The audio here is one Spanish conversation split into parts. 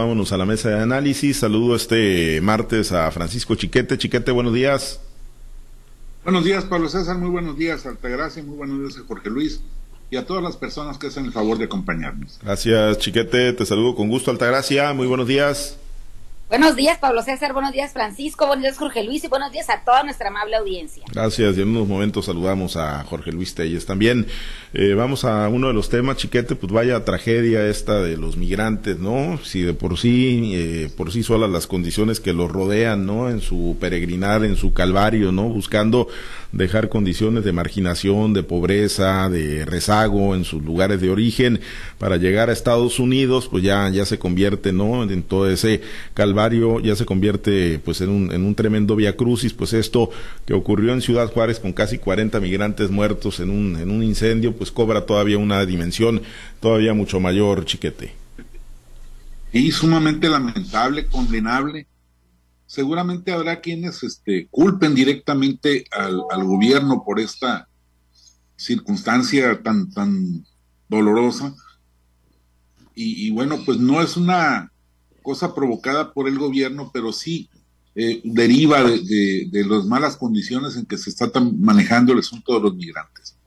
Vámonos a la mesa de análisis. Saludo este martes a Francisco Chiquete. Chiquete, buenos días. Buenos días, Pablo César. Muy buenos días, Altagracia. Muy buenos días, Jorge Luis. Y a todas las personas que hacen el favor de acompañarnos. Gracias, Chiquete. Te saludo con gusto, Altagracia. Muy buenos días. Buenos días, Pablo César. Buenos días, Francisco. Buenos días, Jorge Luis. Y buenos días a toda nuestra amable audiencia. Gracias. Y en unos momentos saludamos a Jorge Luis Telles también. Eh, vamos a uno de los temas, chiquete, pues vaya tragedia esta de los migrantes, ¿no? Si de por sí, eh, por sí solas las condiciones que los rodean, ¿no? En su peregrinar, en su calvario, ¿no? Buscando dejar condiciones de marginación, de pobreza, de rezago en sus lugares de origen para llegar a Estados Unidos, pues ya, ya se convierte, ¿no? En todo ese calvario ya se convierte pues en un, en un tremendo via crucis, pues esto que ocurrió en Ciudad Juárez con casi 40 migrantes muertos en un, en un incendio, pues cobra todavía una dimensión todavía mucho mayor, chiquete. Y sumamente lamentable, condenable. Seguramente habrá quienes este, culpen directamente al, gobierno por esta circunstancia tan, tan dolorosa. Y, bueno, pues no es una cosa provocada por el gobierno, pero sí eh, deriva de, de, las malas condiciones en que se está manejando el asunto de los migrantes.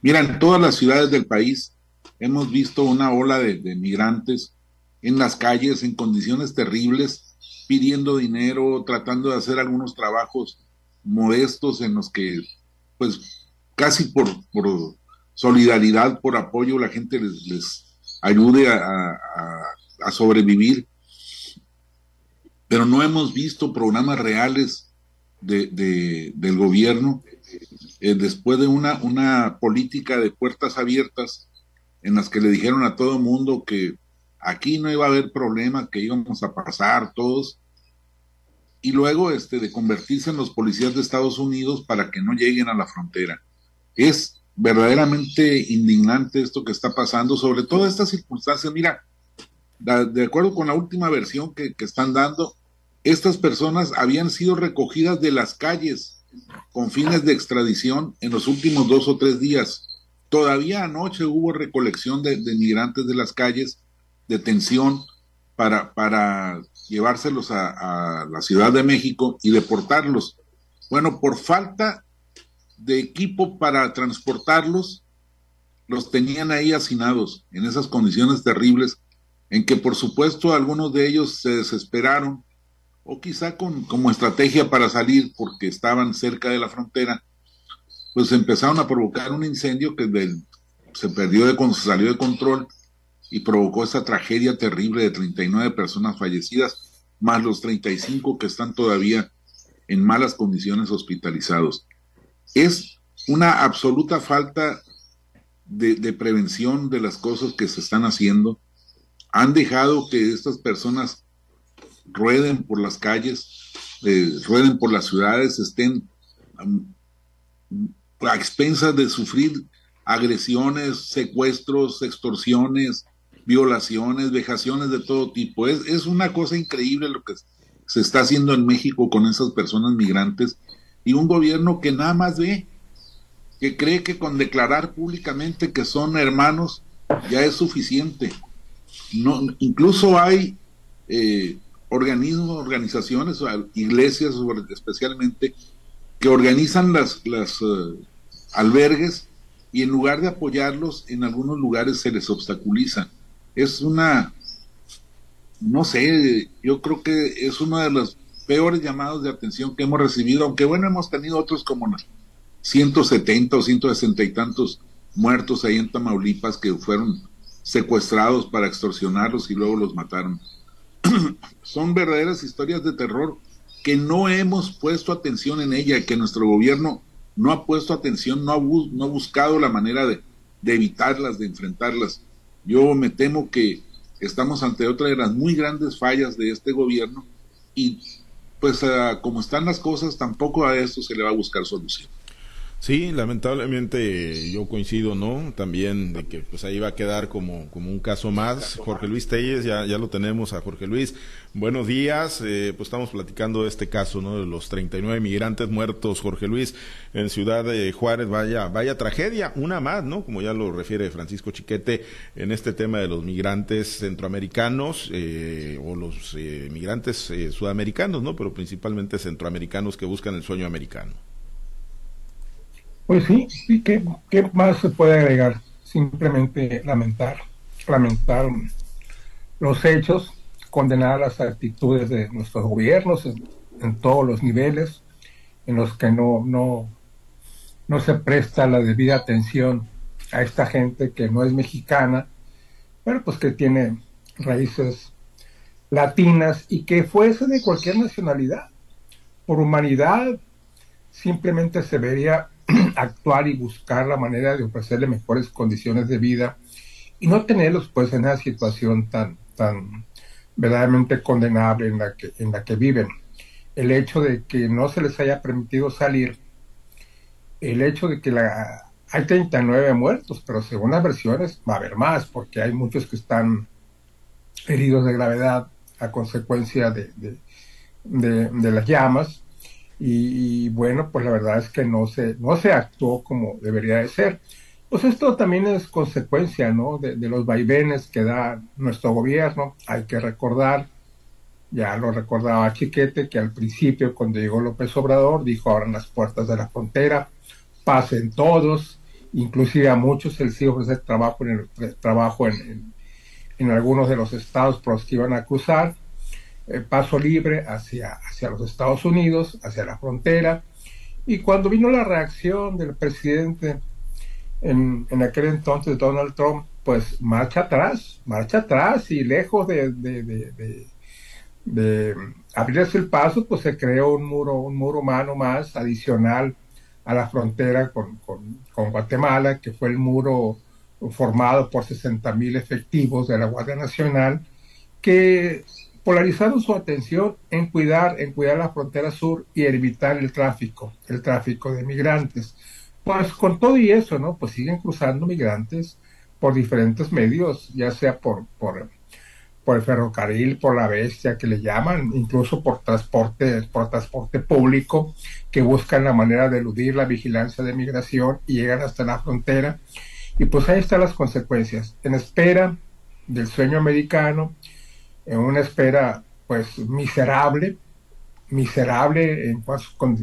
Mira, en todas las ciudades del país hemos visto una ola de, de migrantes en las calles en condiciones terribles, pidiendo dinero, tratando de hacer algunos trabajos modestos en los que, pues, casi por, por solidaridad, por apoyo, la gente les, les ayude a, a, sobrevivir. Pero no hemos visto programas reales de, de, del gobierno eh, después de una, una política de puertas abiertas en las que le dijeron a todo mundo que aquí no iba a haber problema, que íbamos a pasar todos, y luego este, de convertirse en los policías de Estados Unidos para que no lleguen a la frontera. Es verdaderamente indignante esto que está pasando, sobre todo estas circunstancias. Mira, de acuerdo con la última versión que, que están dando, estas personas habían sido recogidas de las calles con fines de extradición en los últimos dos o tres días. Todavía anoche hubo recolección de, de migrantes de las calles, detención para, para llevárselos a, la Ciudad de México y deportarlos. Bueno, por falta de equipo para transportarlos, los tenían ahí hacinados en esas condiciones terribles en que por supuesto algunos de ellos se desesperaron o quizá con, como estrategia para salir porque estaban cerca de la frontera, pues empezaron a provocar un incendio que se perdió de se salió de control y provocó esa tragedia terrible de 39 personas fallecidas, más los 35 que están todavía en malas condiciones hospitalizados. Es una absoluta falta de, prevención de las cosas que se están haciendo. Han dejado que estas personas rueden por las calles, eh, rueden por las ciudades, estén a expensas de sufrir agresiones, secuestros, extorsiones, violaciones, vejaciones de todo tipo. Es, es una cosa increíble lo que se está haciendo en México con esas personas migrantes y un gobierno que nada más ve, que cree que con declarar públicamente que son hermanos ya es suficiente. No, incluso hay eh, organismos, organizaciones, iglesias especialmente, que organizan las, las uh, albergues y en lugar de apoyarlos, en algunos lugares se les obstaculiza. Es una, no sé, yo creo que es uno de los peores llamados de atención que hemos recibido, aunque bueno, hemos tenido otros como 170 o 160 y tantos muertos ahí en Tamaulipas que fueron secuestrados para extorsionarlos y luego los mataron. son verdaderas historias de terror que no hemos puesto atención en ella, que nuestro gobierno no ha puesto atención, no ha, no ha buscado la manera de, de, evitarlas, de enfrentarlas. Yo me temo que estamos ante otra de las muy grandes fallas de este gobierno y pues uh, como están las cosas, tampoco a esto se le va a buscar solución. Sí, lamentablemente yo coincido, ¿no? También de que pues ahí va a quedar como, como un caso más. Jorge Luis Telles, ya, ya lo tenemos a Jorge Luis. Buenos días, eh, pues estamos platicando de este caso, ¿no? De los 39 migrantes muertos, Jorge Luis, en Ciudad de Juárez, vaya, vaya tragedia, una más, ¿no? Como ya lo refiere Francisco Chiquete, en este tema de los migrantes centroamericanos, eh, o los eh, migrantes sudamericanos, ¿no? Pero principalmente centroamericanos que buscan el sueño americano. Pues sí, sí ¿qué, ¿qué, más se puede agregar? Simplemente lamentar, lamentar los hechos, condenar las actitudes de nuestros gobiernos en, todos los niveles, en los que no, no, no se presta la debida atención a esta gente que no es mexicana, pero pues que tiene raíces latinas y que fuese de cualquier nacionalidad. Por humanidad, simplemente se vería actuar y buscar la manera de ofrecerle mejores condiciones de vida y no tenerlos pues en una situación tan, tan verdaderamente condenable en la que, en la que viven. El hecho de que no se les haya permitido salir, el hecho de que la, hay 39 muertos, pero según las versiones va a haber más, porque hay muchos que están heridos de gravedad a consecuencia de, de las llamas y, bueno, pues la verdad es que no se, no se actuó como debería de ser. Pues esto también es consecuencia, ¿no? De, los vaivenes que da nuestro gobierno. Hay que recordar, ya lo recordaba Chiquete, que al principio cuando llegó López Obrador dijo abran las puertas de la frontera, pasen todos, inclusive a muchos iba a ofrecer trabajo en, el, trabajo en, en algunos de los estados por que iban a cruzar eh, paso libre hacia, hacia los Estados Unidos, hacia la frontera. Y cuando vino la reacción del presidente en, en aquel entonces, Donald Trump, pues marcha atrás, marcha atrás y lejos de, de, de, de, abrirse el paso, pues se creó un muro, un muro humano más adicional a la frontera con, con, con Guatemala, que fue el muro formado por 60 mil efectivos de la Guardia Nacional, que polarizaron su atención en cuidar, en cuidar la frontera sur y evitar el tráfico, el tráfico de migrantes. Pues con todo y eso, ¿no? Pues siguen cruzando migrantes por diferentes medios, ya sea por, por, por el ferrocarril, por la bestia que le llaman, incluso por transporte, por transporte público, que buscan la manera de eludir la vigilancia de migración y llegan hasta la frontera. Y pues ahí están las consecuencias. En espera del sueño americano, en una espera pues miserable, miserable, en,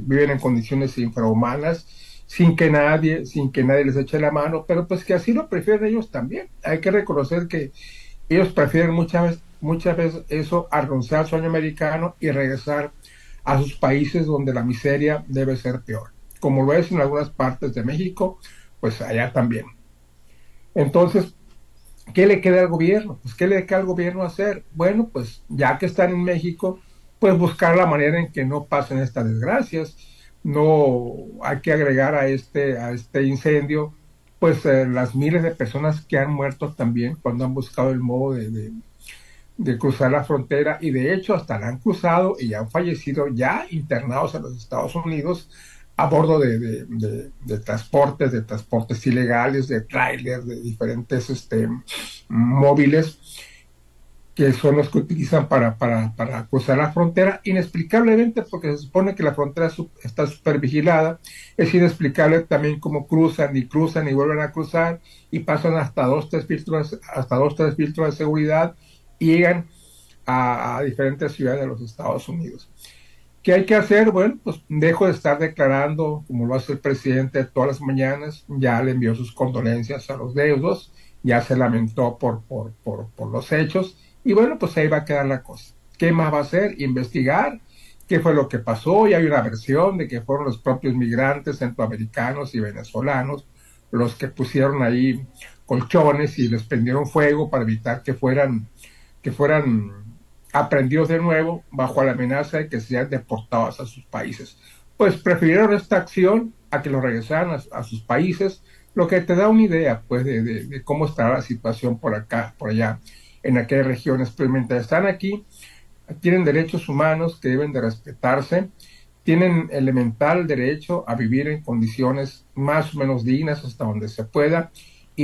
viven en condiciones infrahumanas, sin que nadie, sin que nadie les eche la mano, pero pues que así lo prefieren ellos también. Hay que reconocer que ellos prefieren muchas veces, muchas veces eso renunciar al sueño americano y regresar a sus países donde la miseria debe ser peor. Como lo es en algunas partes de México, pues allá también. Entonces, ¿Qué le queda al gobierno? Pues ¿qué le queda al gobierno hacer? Bueno, pues ya que están en México, pues buscar la manera en que no pasen estas desgracias. No hay que agregar a este, a este incendio, pues eh, las miles de personas que han muerto también cuando han buscado el modo de, de, cruzar la frontera y de hecho hasta la han cruzado y han fallecido ya internados en los Estados Unidos a bordo de, de, transportes, de transportes ilegales, de trailers, de diferentes este, móviles, que son los que utilizan para, para, para, cruzar la frontera, inexplicablemente porque se supone que la frontera está super vigilada, es inexplicable también cómo cruzan y cruzan y vuelven a cruzar y pasan hasta dos, tres filtros, hasta dos, tres filtros de seguridad y llegan a diferentes ciudades de los Estados Unidos. ¿Qué hay que hacer? Bueno, pues dejo de estar declarando, como lo hace el presidente todas las mañanas, ya le envió sus condolencias a los deudos, ya se lamentó por, por, por, por los hechos, y bueno, pues ahí va a quedar la cosa. ¿Qué más va a hacer? Investigar qué fue lo que pasó, y hay una versión de que fueron los propios migrantes centroamericanos y venezolanos los que pusieron ahí colchones y les prendieron fuego para evitar que fueran, que fueran aprendidos de nuevo bajo la amenaza de que sean deportados a sus países. Pues prefirieron esta acción a que los regresaran a, sus países, lo que te da una idea pues de, cómo estará la situación por acá, por allá, en aquellas regiones. Pero mientras están aquí, tienen derechos humanos que deben de respetarse tienen elemental derecho a vivir en condiciones más o menos dignas hasta donde se pueda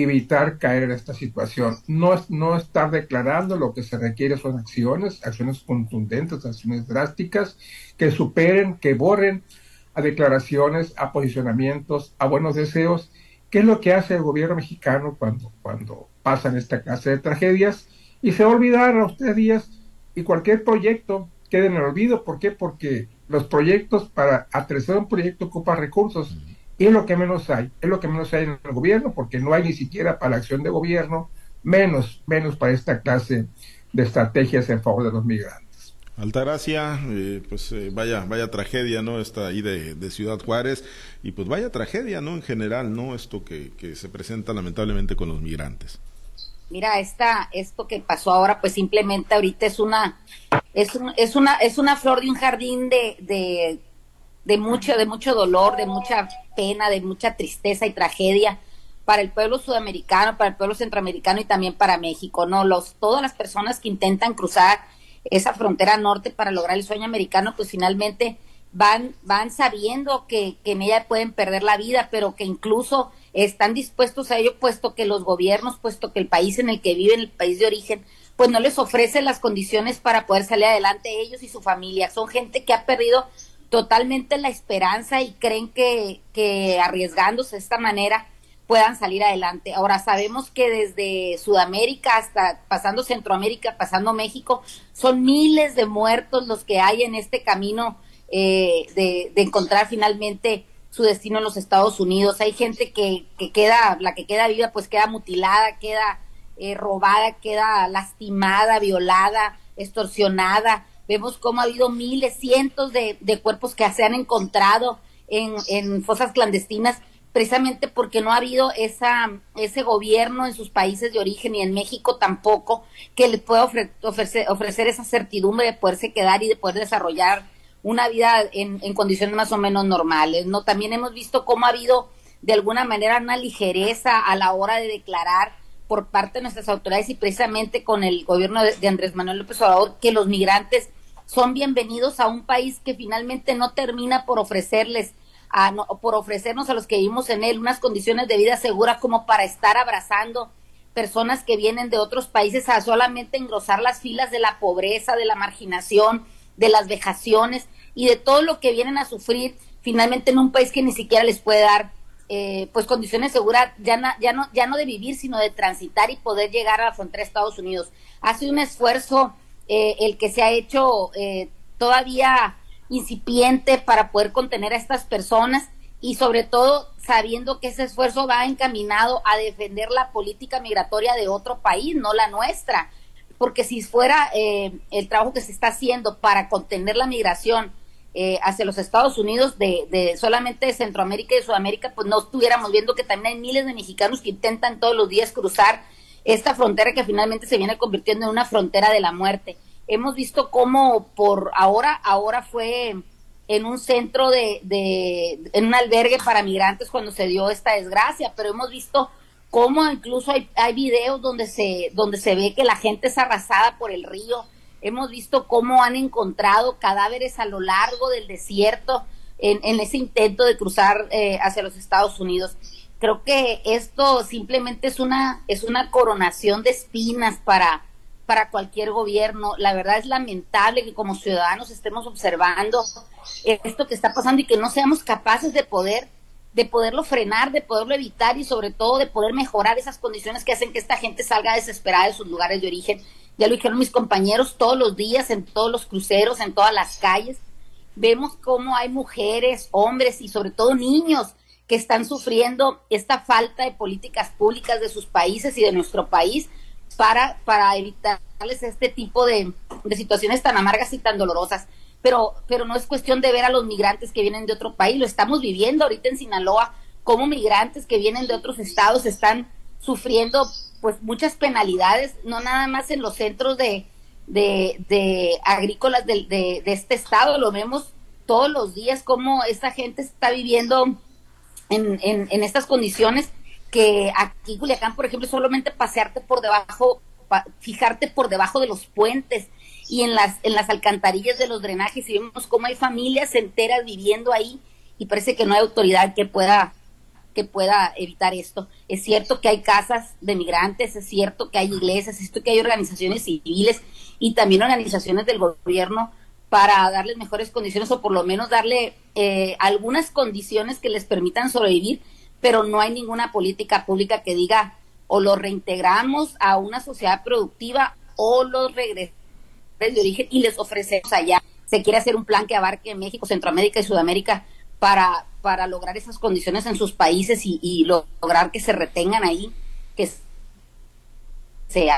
evitar caer en esta situación. No, no estar declarando lo que se requiere son acciones, acciones contundentes, acciones drásticas, que superen, que borren a declaraciones, a posicionamientos, a buenos deseos. ¿Qué es lo que hace el gobierno mexicano cuando, cuando pasan esta clase de tragedias? Y se va a olvidar ustedes días y cualquier proyecto quede en el olvido. ¿Por qué? Porque los proyectos, para aterrizar un proyecto ocupa recursos y es lo que menos hay, es lo que menos hay en el gobierno, porque no hay ni siquiera para la acción de gobierno, menos, menos para esta clase de estrategias en favor de los migrantes. Altagracia, eh, pues eh, vaya, vaya tragedia, ¿no? Esta ahí de, de, Ciudad Juárez, y pues vaya tragedia, ¿no? En general, ¿no? Esto que, que se presenta lamentablemente con los migrantes. Mira, esta, esto que pasó ahora, pues simplemente ahorita es una, es, un, es una, es una flor de un jardín de, de de mucho, de mucho dolor, de mucha pena, de mucha tristeza y tragedia para el pueblo sudamericano, para el pueblo centroamericano y también para México, ¿no? Los, todas las personas que intentan cruzar esa frontera norte para lograr el sueño americano, pues finalmente van, van sabiendo que, que en ella pueden perder la vida, pero que incluso están dispuestos a ello, puesto que los gobiernos, puesto que el país en el que viven, el país de origen, pues no les ofrece las condiciones para poder salir adelante ellos y su familia. Son gente que ha perdido totalmente la esperanza y creen que, que arriesgándose de esta manera puedan salir adelante. Ahora sabemos que desde Sudamérica hasta pasando Centroamérica, pasando México, son miles de muertos los que hay en este camino eh, de, de, encontrar finalmente su destino en los Estados Unidos. Hay gente que, que queda, la que queda viva, pues queda mutilada, queda eh, robada, queda lastimada, violada, extorsionada Vemos cómo ha habido miles, cientos de, cuerpos que se han encontrado en, fosas clandestinas precisamente porque no ha habido esa, ese gobierno en sus países de origen y en México tampoco que le pueda ofrecer, ofrecer esa certidumbre de poderse quedar y de poder desarrollar una vida en, en, condiciones más o menos normales. ¿no? También hemos visto cómo ha habido de alguna manera una ligereza a la hora de declarar por parte de nuestras autoridades y precisamente con el gobierno de, de Andrés Manuel López Obrador que los migrantes son bienvenidos a un país que finalmente no termina por ofrecerles a, por ofrecernos a los que vivimos en él unas condiciones de vida segura como para estar abrazando personas que vienen de otros países a solamente engrosar las filas de la pobreza, de la marginación, de las vejaciones y de todo lo que vienen a sufrir finalmente en un país que ni siquiera les puede dar eh, pues condiciones seguras ya, ya no ya no de vivir sino de transitar y poder llegar a la frontera de Estados Unidos. Hace un esfuerzo eh, el que se ha hecho eh, todavía incipiente para poder contener a estas personas y sobre todo sabiendo que ese esfuerzo va encaminado a defender la política migratoria de otro país, no la nuestra. Porque si fuera eh, el trabajo que se está haciendo para contener la migración hacia los Estados Unidos de, de, solamente de Centroamérica y de Sudamérica, pues no estuviéramos viendo que también hay miles de mexicanos que intentan todos los días cruzar esta frontera que finalmente se viene convirtiendo en una frontera de la muerte. Hemos visto cómo por ahora, ahora fue en un centro de, de, en un albergue para migrantes cuando se dio esta desgracia, pero hemos visto cómo incluso hay, hay videos donde se, donde se ve que la gente es arrasada por el río. Hemos visto cómo han encontrado cadáveres a lo largo del desierto en, en ese intento de cruzar eh, hacia los Estados Unidos creo que esto simplemente es una es una coronación de espinas para para cualquier gobierno. La verdad es lamentable que como ciudadanos estemos observando esto que está pasando y que no seamos capaces de poder de poderlo frenar, de poderlo evitar y sobre todo de poder mejorar esas condiciones que hacen que esta gente salga desesperada de sus lugares de origen. Ya lo dijeron mis compañeros todos los días en todos los cruceros, en todas las calles. Vemos cómo hay mujeres, hombres y sobre todo niños que están sufriendo esta falta de políticas públicas de sus países y de nuestro país para, para evitarles este tipo de, de situaciones tan amargas y tan dolorosas. Pero, pero no es cuestión de ver a los migrantes que vienen de otro país, lo estamos viviendo ahorita en Sinaloa, como migrantes que vienen de otros estados están sufriendo pues muchas penalidades, no nada más en los centros de, de, de agrícolas de, de, de, este estado, lo vemos todos los días, como esta gente está viviendo en, en, estas condiciones que aquí Culiacán, por ejemplo, solamente pasearte por debajo, fijarte por debajo de los puentes y en las, en las alcantarillas de los drenajes y vemos cómo hay familias enteras viviendo ahí y parece que no hay autoridad que pueda que pueda evitar esto. Es cierto que hay casas de migrantes, es cierto que hay iglesias, es cierto que hay organizaciones civiles y también organizaciones del gobierno para darles mejores condiciones o por lo menos darle eh, algunas condiciones que les permitan sobrevivir, pero no hay ninguna política pública que diga o lo reintegramos a una sociedad productiva o los regresamos de origen y les ofrecemos allá. Se quiere hacer un plan que abarque México, Centroamérica y Sudamérica para, para lograr esas condiciones en sus países y, lograr que se retengan ahí, que se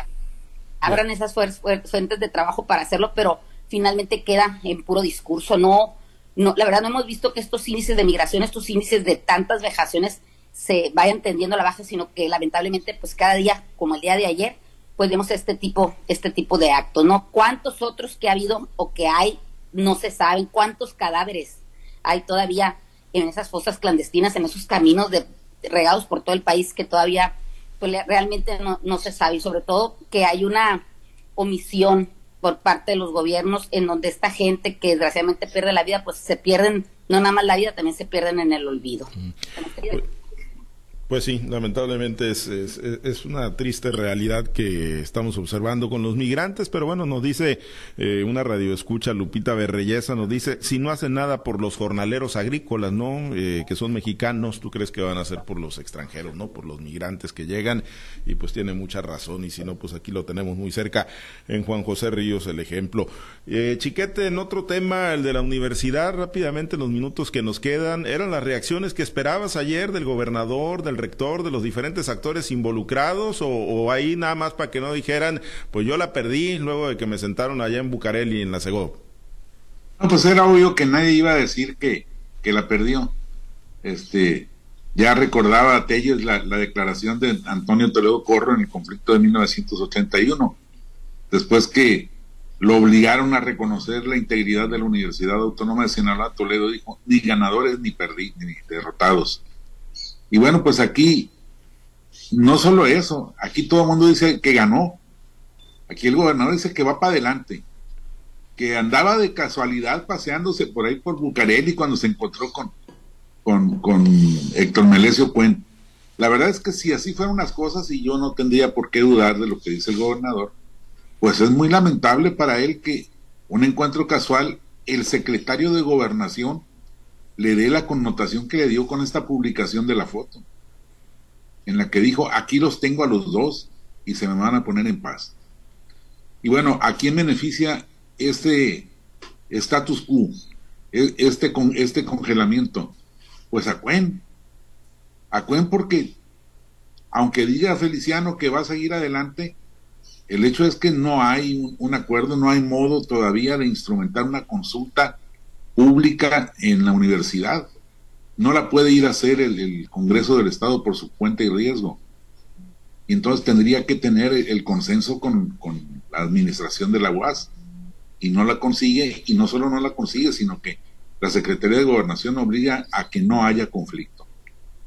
abran esas fuentes de trabajo para hacerlo, pero finalmente queda en puro discurso. No, no, la verdad no hemos visto que estos índices de migración, estos índices de tantas vejaciones se vayan tendiendo a la baja, sino que lamentablemente, pues cada día, como el día de ayer, pues vemos este tipo, este tipo de actos, ¿no? ¿Cuántos otros que ha habido o que hay no se saben? ¿Cuántos cadáveres hay todavía en esas fosas clandestinas, en esos caminos de, regados por todo el país que todavía pues realmente no, no se sabe y sobre todo que hay una omisión por parte de los gobiernos en donde esta gente que desgraciadamente pierde la vida pues se pierden no nada más la vida también se pierden en el olvido. Pues sí, lamentablemente es, una triste realidad que estamos observando con los migrantes, pero bueno, nos dice eh, una radioescucha, Lupita Berreyesa, nos dice, si no hacen nada por los jornaleros agrícolas, ¿no? Eh, que son mexicanos, ¿tú crees que van a hacer por los extranjeros, ¿no? Por los migrantes que llegan, y pues tiene mucha razón, y si no, pues aquí lo tenemos muy cerca, en Juan José Ríos, el ejemplo. Eh, Chiquete, en otro tema, el de la universidad, rápidamente, en los minutos que nos quedan, eran las reacciones que esperabas ayer del gobernador, del rector, de los diferentes actores involucrados o, ahí nada más para que no dijeran, pues yo la perdí luego de que me sentaron allá en Bucareli, en la Segov? No, pues era obvio que nadie iba a decir que, que la perdió. Este, ya recordaba a la, la, declaración de Antonio Toledo Corro en el conflicto de 1981, después que lo obligaron a reconocer la integridad de la Universidad Autónoma de Sinaloa, Toledo dijo, ni ganadores ni perdí, ni derrotados. Y bueno, pues aquí, no solo eso, aquí todo el mundo dice que ganó. Aquí el gobernador dice que va para adelante, que andaba de casualidad paseándose por ahí por Bucareli cuando se encontró con, con, con Héctor Melesio Cuen. La verdad es que si así fueran las cosas y yo no tendría por qué dudar de lo que dice el gobernador, pues es muy lamentable para él que un encuentro casual, el secretario de gobernación le dé la connotación que le dio con esta publicación de la foto, en la que dijo, aquí los tengo a los dos y se me van a poner en paz. Y bueno, ¿a quién beneficia este status quo, e, este, con, este congelamiento? Pues a Cuen. A Cuen porque, aunque diga Feliciano que va a seguir adelante, el hecho es que no hay un acuerdo, no hay modo todavía de instrumentar una consulta pública en la universidad. No la puede ir a hacer el, Congreso del Estado por su cuenta y riesgo. Y entonces tendría que tener el, consenso con, la administración de la UAS. Y no la consigue, y no solo no la consigue, sino que la Secretaría de Gobernación obliga a que no haya conflicto.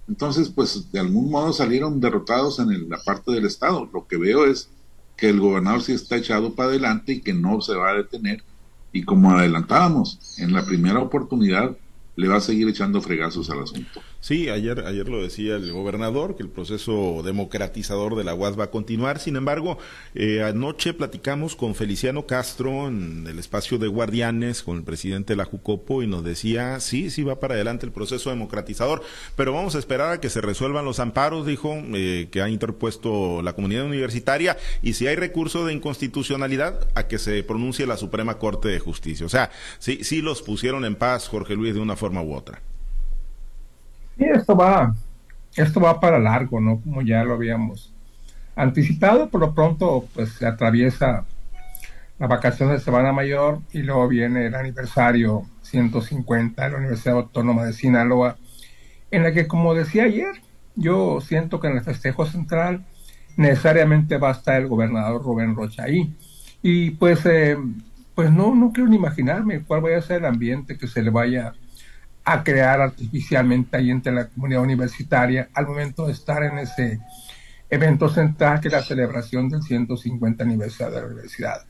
Entonces, pues de algún modo salieron derrotados en la parte del Estado. Lo que veo es que el gobernador sí está echado para adelante y que no se va a detener y como adelantábamos, en la primera oportunidad le va a seguir echando fregazos al asunto. Sí, ayer, ayer lo decía el gobernador, que el proceso democratizador de la UAS va a continuar. Sin embargo, eh, anoche platicamos con Feliciano Castro en el espacio de Guardianes, con el presidente de la Jucopo, y nos decía, sí, sí va para adelante el proceso democratizador, pero vamos a esperar a que se resuelvan los amparos, dijo, eh, que ha interpuesto la comunidad universitaria, y si hay recurso de inconstitucionalidad, a que se pronuncie la Suprema Corte de Justicia. O sea, sí, sí los pusieron en paz, Jorge Luis, de una forma u otra. Y esto va, esto va para largo, ¿no? Como ya lo habíamos anticipado, por lo pronto pues se atraviesa la vacación de Semana Mayor y luego viene el aniversario 150 de la Universidad Autónoma de Sinaloa, en la que como decía ayer, yo siento que en el festejo central necesariamente va a estar el gobernador Rubén Rocha ahí. Y pues, eh, pues no, no quiero ni imaginarme cuál vaya a ser el ambiente que se le vaya a crear artificialmente ahí entre la comunidad universitaria al momento de estar en ese evento central que la celebración del 150 aniversario de la universidad.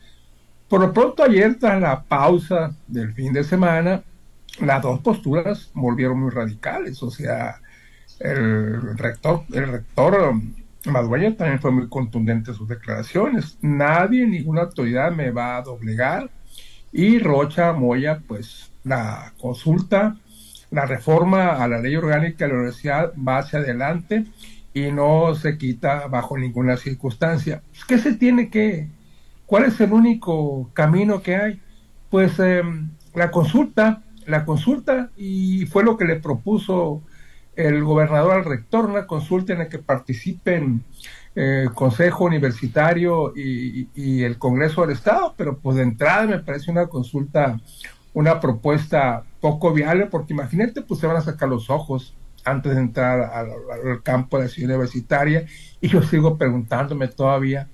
Por lo pronto ayer, tras la pausa del fin de semana, las dos posturas volvieron muy radicales. O sea, el rector, el rector Madueña también fue muy contundente en sus declaraciones. Nadie, ninguna autoridad me va a doblegar. Y Rocha Moya, pues la consulta, la reforma a la ley orgánica de la universidad va hacia adelante y no se quita bajo ninguna circunstancia. ¿Qué se tiene que? ¿Cuál es el único camino que hay? Pues em, la consulta, la consulta, y fue lo que le propuso el gobernador al rector, una consulta en la que participen el eh, Consejo Universitario y, el Congreso del Estado, pero pues de entrada me parece una consulta, una propuesta poco viable, porque imagínate, pues se van a sacar los ojos antes de entrar al, campo de la ciudad universitaria, y yo sigo preguntándome todavía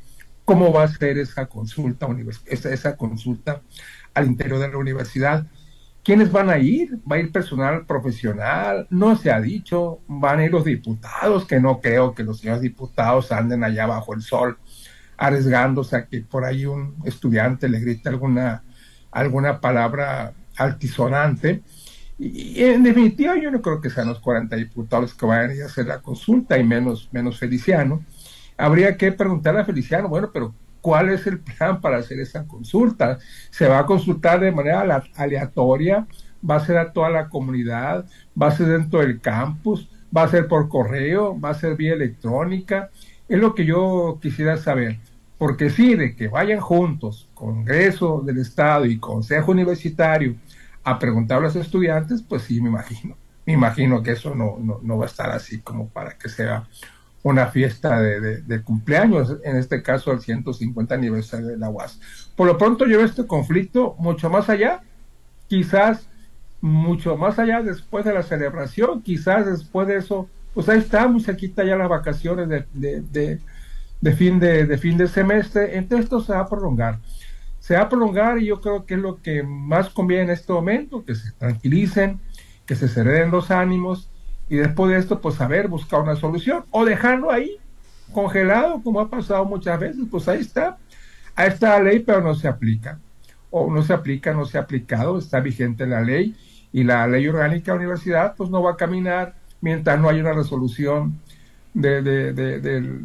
cómo va a ser esa consulta, esa, esa consulta al interior de la universidad ¿Quiénes van a ir? ¿Va a ir personal profesional? No se ha dicho. ¿Van a ir los diputados? Que no creo que los señores diputados anden allá bajo el sol arriesgándose a que por ahí un estudiante le grite alguna, alguna palabra altisonante. Y, en definitiva yo no creo que sean los 40 diputados que vayan a a hacer la consulta y menos, menos Feliciano. Habría que preguntarle a Feliciano, bueno, pero cuál es el plan para hacer esa consulta. Se va a consultar de manera aleatoria, va a ser a toda la comunidad, va a ser dentro del campus, va a ser por correo, va a ser vía electrónica. Es lo que yo quisiera saber. Porque sí, de que vayan juntos, Congreso del Estado y Consejo Universitario, a preguntar a los estudiantes, pues sí, me imagino. Me imagino que eso no, no, no va a estar así como para que sea una fiesta de, cumpleaños, en este caso el 150 aniversario de la UAS. Por lo pronto yo este conflicto mucho más allá, quizás mucho más allá después de la celebración, quizás después de eso, pues ahí estamos, cerquita ya las vacaciones de, de, fin de, de fin de semestre, entonces esto se va a prolongar. Se va a prolongar y yo creo que es lo que más conviene en este momento, que se tranquilicen, que se serenen los ánimos, y después de esto, pues saber buscar una solución o dejarlo ahí congelado, como ha pasado muchas veces, pues ahí está. Ahí está la ley, pero no se aplica. O no se aplica, no se ha aplicado, está vigente la ley y la ley orgánica de la universidad, pues no va a caminar mientras no haya una resolución de, de, de,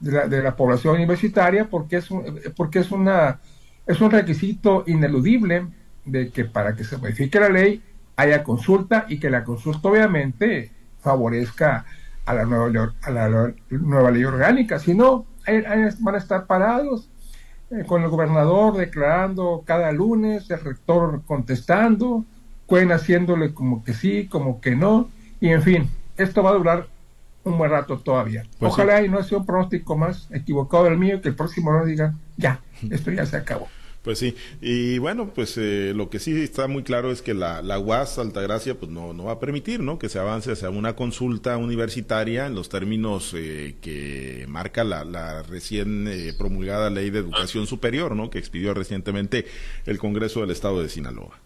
de la, población universitaria, porque es, porque es, una, es un requisito ineludible de que para que se modifique la ley haya consulta y que la consulta obviamente favorezca a la nueva, a la nueva ley orgánica, si no, van a estar parados eh, con el gobernador declarando cada lunes, el rector contestando, pueden haciéndole como que sí, como que no, y en fin, esto va a durar un buen rato todavía. Pues Ojalá y no sea un pronóstico más equivocado del mío, que el próximo no diga, ya, esto ya se acabó. Pues sí, y bueno, pues eh, lo que sí está muy claro es que la, la UAS Altagracia pues no, no va a permitir ¿no? que se avance hacia una consulta universitaria en los términos eh, que marca la, la recién eh, promulgada ley de educación superior ¿no? que expidió recientemente el Congreso del Estado de Sinaloa.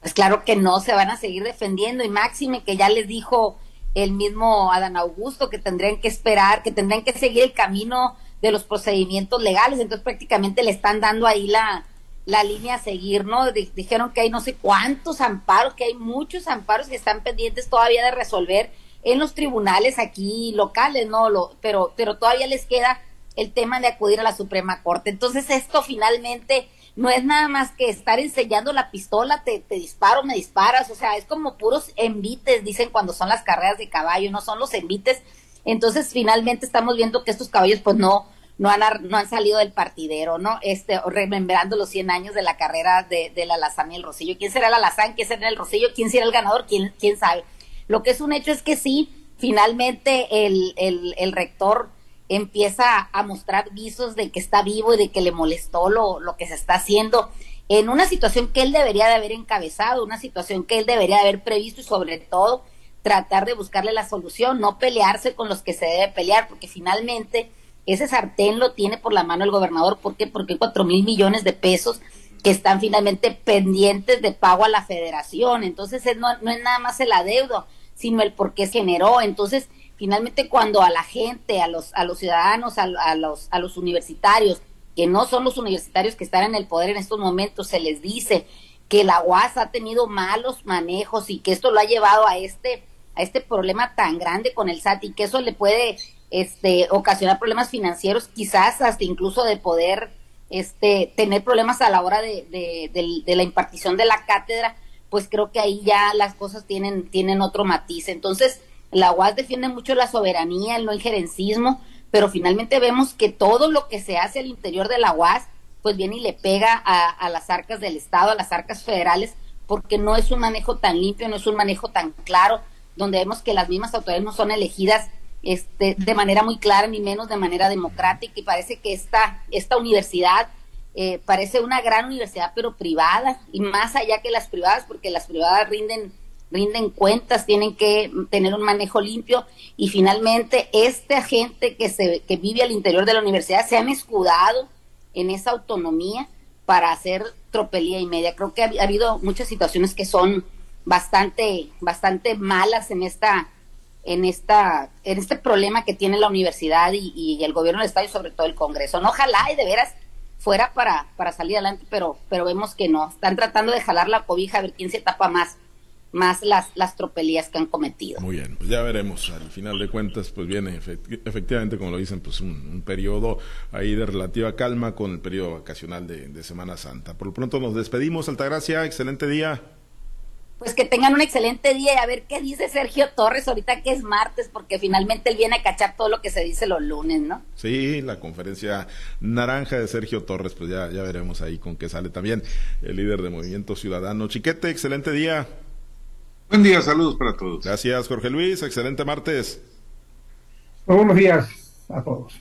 Pues claro que no, se van a seguir defendiendo y máxime que ya les dijo el mismo Adán Augusto que tendrían que esperar, que tendrían que seguir el camino de los procedimientos legales, entonces prácticamente le están dando ahí la, la línea a seguir, ¿no? dijeron que hay no sé cuántos amparos, que hay muchos amparos que están pendientes todavía de resolver en los tribunales aquí locales, ¿no? Lo, pero, pero todavía les queda el tema de acudir a la Suprema Corte. Entonces esto finalmente no es nada más que estar enseñando la pistola, te, te disparo, me disparas, o sea, es como puros envites, dicen cuando son las carreras de caballo, no son los envites. Entonces finalmente estamos viendo que estos caballos pues no, no han, no han salido del partidero, ¿no? Este, remembrando los 100 años de la carrera de, de la Lazán y el Rosillo. ¿Quién será la Lazán? ¿Quién será el Rosillo? ¿Quién será el ganador? ¿Quién, quién sabe? Lo que es un hecho es que sí, finalmente el, el, el rector empieza a mostrar visos de que está vivo y de que le molestó lo, lo que se está haciendo en una situación que él debería de haber encabezado, una situación que él debería de haber previsto y sobre todo tratar de buscarle la solución, no pelearse con los que se debe pelear, porque finalmente ese sartén lo tiene por la mano el gobernador. ¿Por qué? Porque cuatro mil millones de pesos que están finalmente pendientes de pago a la federación. Entonces no, no es nada más el adeudo, sino el por qué generó. Entonces, finalmente cuando a la gente, a los, a los ciudadanos, a, los, a los universitarios, que no son los universitarios que están en el poder en estos momentos, se les dice que la UAS ha tenido malos manejos y que esto lo ha llevado a este a este problema tan grande con el SAT y que eso le puede este ocasionar problemas financieros, quizás hasta incluso de poder este tener problemas a la hora de, la impartición de la cátedra, pues creo que ahí ya las cosas tienen otro matiz. Entonces, la UAS defiende mucho la soberanía, el no injerencismo, pero finalmente vemos que todo lo que se hace al interior de la UAS pues viene y le pega a, las arcas del Estado, a las arcas federales, porque no es un manejo tan limpio, no es un manejo tan claro, donde vemos que las mismas autoridades no son elegidas este, de manera muy clara, ni menos de manera democrática, y parece que esta, esta universidad eh, parece una gran universidad, pero privada, y más allá que las privadas, porque las privadas rinden rinden cuentas, tienen que tener un manejo limpio y finalmente esta gente que se que vive al interior de la universidad se han escudado en esa autonomía para hacer tropelía y media. Creo que ha, habido muchas situaciones que son bastante, bastante malas en esta, en esta, en este problema que tiene la universidad y, el gobierno del estado y sobre todo el Congreso. No, ojalá y de veras fuera para, para salir adelante, pero, pero vemos que no. Están tratando de jalar la cobija a ver quién se tapa más más las, las tropelías que han cometido. Muy bien, pues ya veremos. Al final de cuentas, pues viene efectivamente, como lo dicen, pues un, periodo ahí de relativa calma con el periodo vacacional de, Semana Santa. Por lo pronto nos despedimos, Altagracia, excelente día. Pues que tengan un excelente día y a ver qué dice Sergio Torres ahorita que es martes, porque finalmente él viene a cachar todo lo que se dice los lunes, ¿no? Sí, la conferencia naranja de Sergio Torres, pues ya, ya veremos ahí con qué sale también el líder de Movimiento Ciudadano. Chiquete, excelente día. Buen día, saludos para todos. Gracias, Jorge Luis. Excelente martes. Buenos días a todos.